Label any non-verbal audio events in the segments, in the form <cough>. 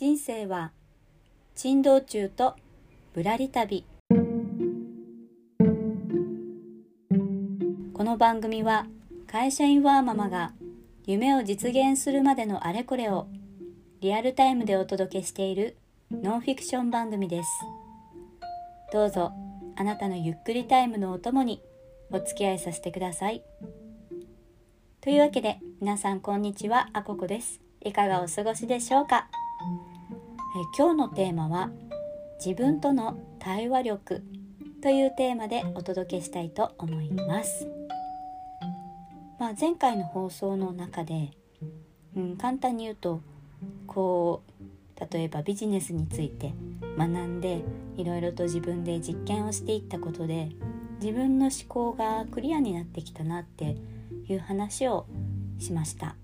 人生は珍道中とぶらり旅。この番組は会社員ワーママが夢を実現するまでのあれこれをリアルタイムでお届けしているノンフィクション番組です。どうぞあなたのゆっくりタイムのお供にお付き合いさせてください。というわけで皆さんこんにちはあここです。いかがお過ごしでしょうか？え今日のテーマは自分との対話力というテーマでお届けしたいと思います、まあ、前回の放送の中で、うん、簡単に言うとこう例えばビジネスについて学んでいろいろと自分で実験をしていったことで自分の思考がクリアになってきたなっていう話をしました。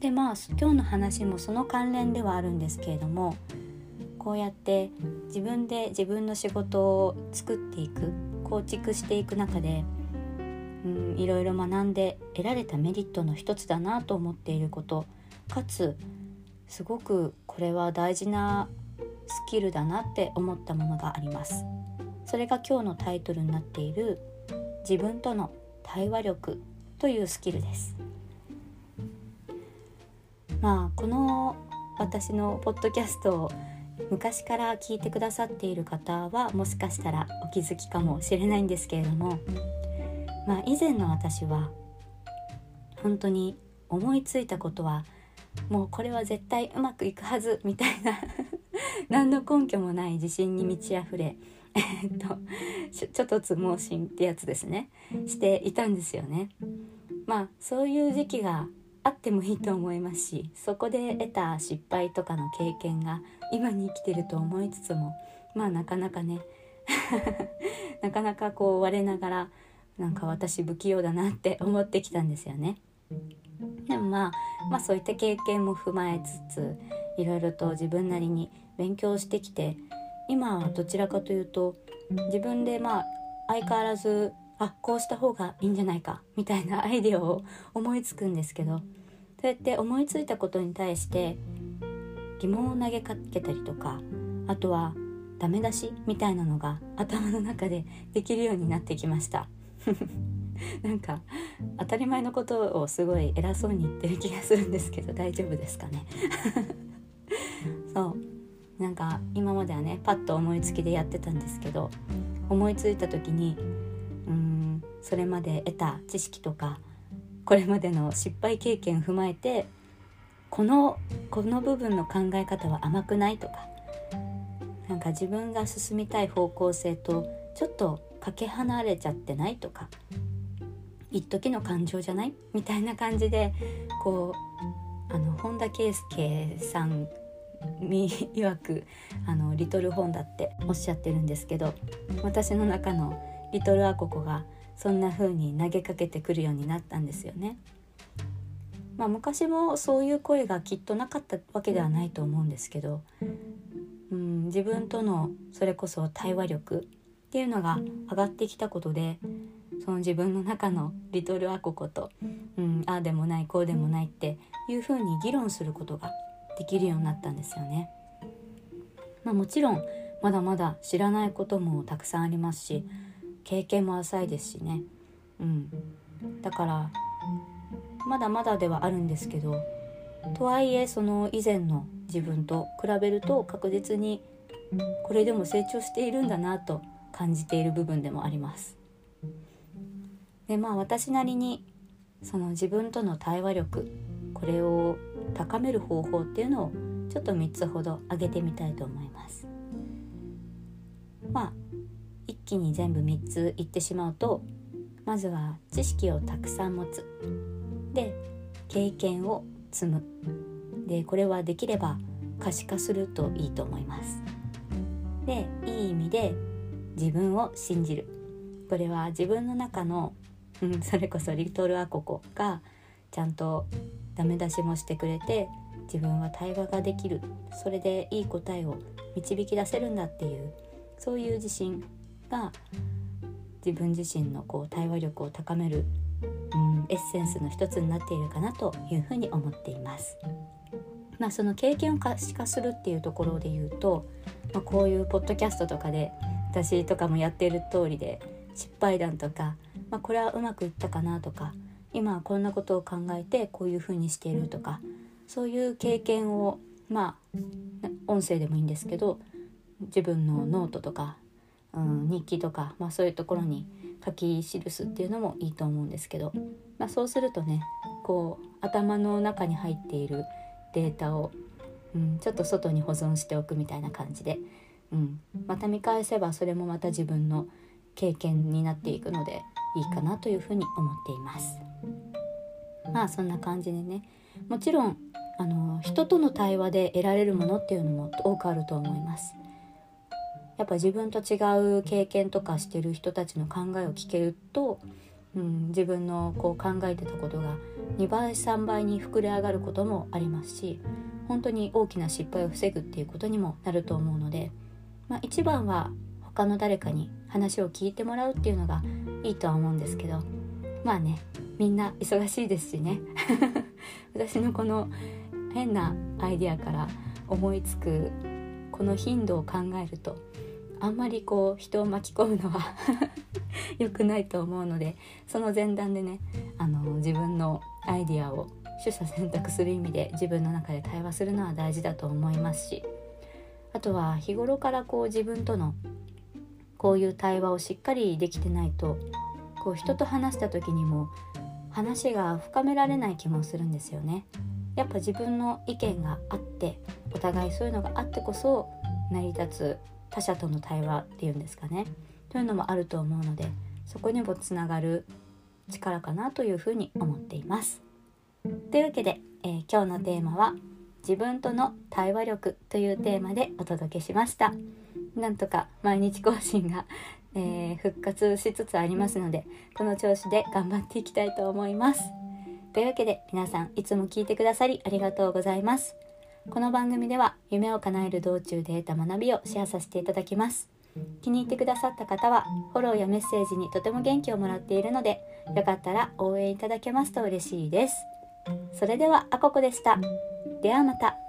でまあ今日の話もその関連ではあるんですけれどもこうやって自分で自分の仕事を作っていく構築していく中で、うん、いろいろ学んで得られたメリットの一つだなと思っていることかつすごくこれは大事なスキルだなって思ったものがあります。それが今日のタイトルになっている自分との対話力というスキルです。まあこの私のポッドキャストを昔から聞いてくださっている方はもしかしたらお気づきかもしれないんですけれどもまあ以前の私は本当に思いついたことはもうこれは絶対うまくいくはずみたいな何の根拠もない自信に満ち溢れえっとちょっとつ盲信ってやつですね。していたんですよね。まあそういう時期があってもいいと思いますしそこで得た失敗とかの経験が今に生きてると思いつつもまあなかなかね <laughs> なかなかこう我ながらなんか私不器用だなって思ってきたんですよね。でもまあ、まあそういった経験も踏まえつついろいろと自分なりに勉強してきて今はどちらかというと自分でまあ相変わらずあこうした方がいいんじゃないかみたいな <laughs> アイデアを思いつくんですけどそうやって思いついたことに対して疑問を投げかけたりとかあとはダメ出しみたいなのが頭の中でできるようになってきました。<laughs> なんか当たり前のことをすごい偉そうに言ってる気がするんですけど大丈夫ですかね？<laughs> そう。なんか今まではねパッと思いつきでやってたんですけど思いついた時にそれまで得た知識とかこれまでの失敗経験を踏まえてこのこの部分の考え方は甘くないとかなんか自分が進みたい方向性とちょっとかけ離れちゃってないとか一時の感情じゃない？みたいな感じでこうあの本田圭佑さんに曰くあのリトル本田っておっしゃってるんですけど私の中のリトルアココがそんな風に投げかけてくるようになったんですよね。まあ、昔もそういう声がきっとなかったわけではないと思うんですけど、うん、自分とのそれこそ対話力っていうのが上がってきたことでその自分の中のリトルアココと、うん、ああでもないこうでもないっていうふうに議論することができるようになったんですよね。まあ、もちろんまだまだ知らないこともたくさんありますし経験も浅いですしね、うん、だからまだまだではあるんですけどとはいえその以前の自分と比べると確実にこれでも成長しているんだなと感じている部分でもあります。でまあ私なりにその自分との対話力これを高める方法っていうのをちょっと3つほど挙げてみたいと思います。まあ一気に全部3つ言ってしまうとまずは知識をたくさん持つ。で経験を積む。でこれはできれば可視化するといいと思います。でいい意味で自分を信じる。これは自分の中の、うん、それこそリトルアココがちゃんとダメ出しもしてくれて自分は対話ができる。それでいい答えを導き出せるんだっていうそういう自信。が自分自身のこう対話力を高める、うん、エッセンスの一つになっているかなというふうに思っています。まあ、その経験を可視化するっていうところで言うと、まあ、こういうポッドキャストとかで私とかもやっている通りで失敗談とか、まあ、これはうまくいったかなとか今はこんなことを考えてこういうふうにしているとかそういう経験をまあ音声でもいいんですけど自分のノートとか、うん、日記とか、まあ、そういうところに書き記すっていうのもいいと思うんですけど、まあ、そうするとねこう頭の中に入っているデータを、うん、ちょっと外に保存しておくみたいな感じで、うん、また見返せばそれもまた自分の経験になっていくのでいいかなというふうに思っています。まあそんな感じでねもちろんあの人との対話で得られるものっていうのも多くあると思います。やっぱ自分と違う経験とかしてる人たちの考えを聞けると、うん、自分のこう考えてたことが2倍3倍に膨れ上がることもありますし本当に大きな失敗を防ぐっていうことにもなると思うので、まあ、一番は他の誰かに話を聞いてもらうっていうのがいいとは思うんですけどまあねみんな忙しいですしね。<laughs> 私のこの変なアイデアから思いつくこの頻度を考えるとあんまりこう人を巻き込むのは <laughs> 良くないと思うのでその前段でねあの自分のアイディアを取捨選択する意味で自分の中で対話するのは大事だと思いますしあとは日頃からこう自分とのこういう対話をしっかりできてないとこう人と話した時にも話が深められない気もするんですよね。やっぱ自分の意見があってお互いそういうのがあってこそ成り立つ他者との対話っていうんですかねというのもあると思うのでそこにもつながる力かなというふうに思っています。というわけで、えー、今日のテーマは「自分との対話力」というテーマでお届けしました。なんとか毎日更新が、えー、復活しつつありますのでこの調子で頑張っていきたいと思います。というわけで皆さんいつも聞いてくださりありがとうございます。この番組では夢を叶える道中で得た学びをシェアさせていただきます。気に入ってくださった方はフォローやメッセージにとても元気をもらっているのでよかったら応援いただけますと嬉しいです。それではあここでした。ではまた。